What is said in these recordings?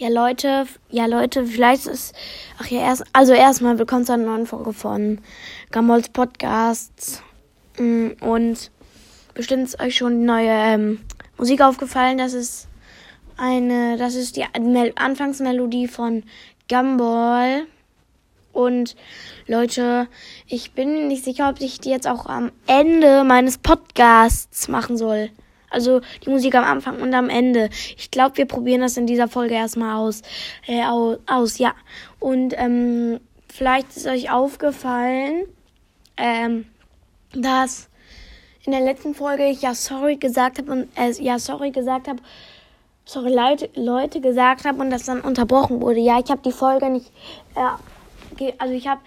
Ja, Leute, ja, Leute, vielleicht ist, ach ja, erst, also erstmal willkommen zu einer neuen Folge von Gamols Podcasts. Mm, Und bestimmt ist euch schon die neue ähm, Musik aufgefallen. Das ist eine, das ist die Mel Anfangsmelodie von Gumball. Und Leute, ich bin nicht sicher, ob ich die jetzt auch am Ende meines Podcasts machen soll. Also die Musik am Anfang und am Ende. Ich glaube, wir probieren das in dieser Folge erstmal aus. Äh, au- aus, ja. Und ähm, vielleicht ist euch aufgefallen, ähm, dass in der letzten Folge ich ja sorry gesagt habe und äh, ja sorry gesagt habe, sorry Leute, Leute gesagt habe und das dann unterbrochen wurde. Ja, ich habe die Folge nicht, äh, also ich habe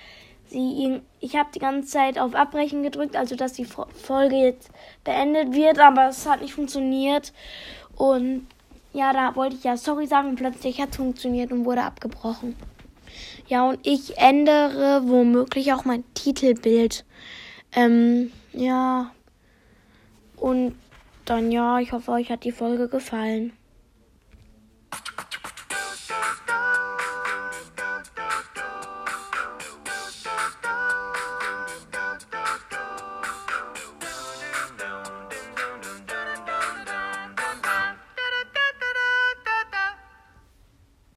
sie, ich habe die ganze Zeit auf Abbrechen gedrückt, also dass die Fo- Folge jetzt beendet wird, aber es hat nicht funktioniert und ja, da wollte ich ja sorry sagen und plötzlich hat es funktioniert und wurde abgebrochen. Ja, und ich ändere womöglich auch mein Titelbild. Ähm, ja. Und dann ja, ich hoffe, euch hat die Folge gefallen.